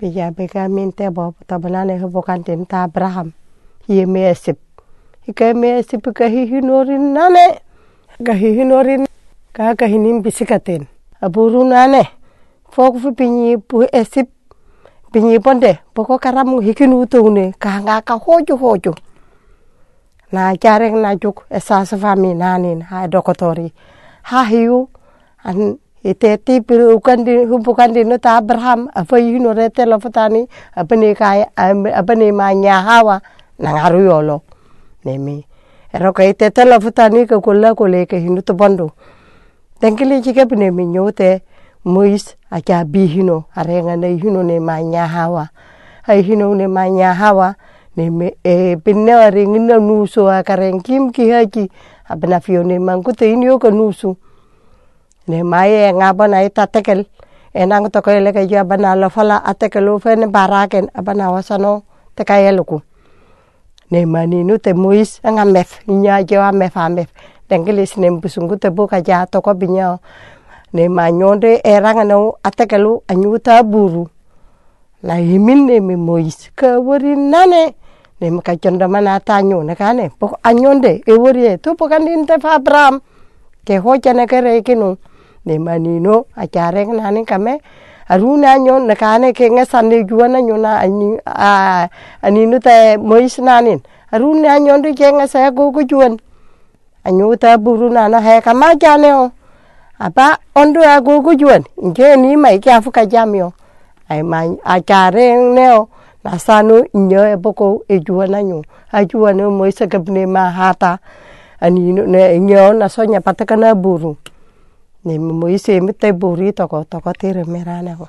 bija beka min te bo tabanane ho bokan tem ta Abraham. Hie me esip ika me nane. Ka hi hinorin ka ka hinim bisikaten. Aburu pinyi pu esip. Pinyi ponde. Poko karamu hikinu tune ka nga ka hoju hoju. Na jareng na juk esa safami nanin. Ha dokotori. Ha hiu. An itetip humpukan dino ta Abraham apa yuno retelo futani apa ni kaya apa ni manya hawa nangaru yolo nemi. Eroka itetelo futani ke kula kule ke hinu tobondo tenkili jike bine minyote Mois acha bi hino arenga ne hino ne manya hawa. Ai hino ne manya hawa neme e pinne arengina nusu akareng kim ki haki abna fione mangkute inyo ke nusu. Ne mai nga bana ita tekel. Enang to kele ke ja bana lo fala atekel fe ne baraken abana wasano te kayeluku ne mani nu te muis nga mef nya mef a mef. Dengelis ne busungu te buka ja to ko binya ne manyonde eranga no atekelu anyuta buru. Na himin ne mi muis ka wori nane. Ne maka chonda mana tanyo ne kane pok anyonde e wori to pokan din te fa bram ke kinu ne manino acare nani kame aruna nyon na kane ke ngesande juana nyona ani a aninu te mois nanin aruna nyon de ke ngesa go go juan. Anyu ta buru na na he kama jane o. Apa ondo a go juan. Inge ni mai ke afuka jamio ai mai acare neo na sanu inyo e boko e juana nyu a juana mois ke bne ma hata. Aninu ne inyo na sonya patakana buru ni moise mi tai buri toko toko tere merana go.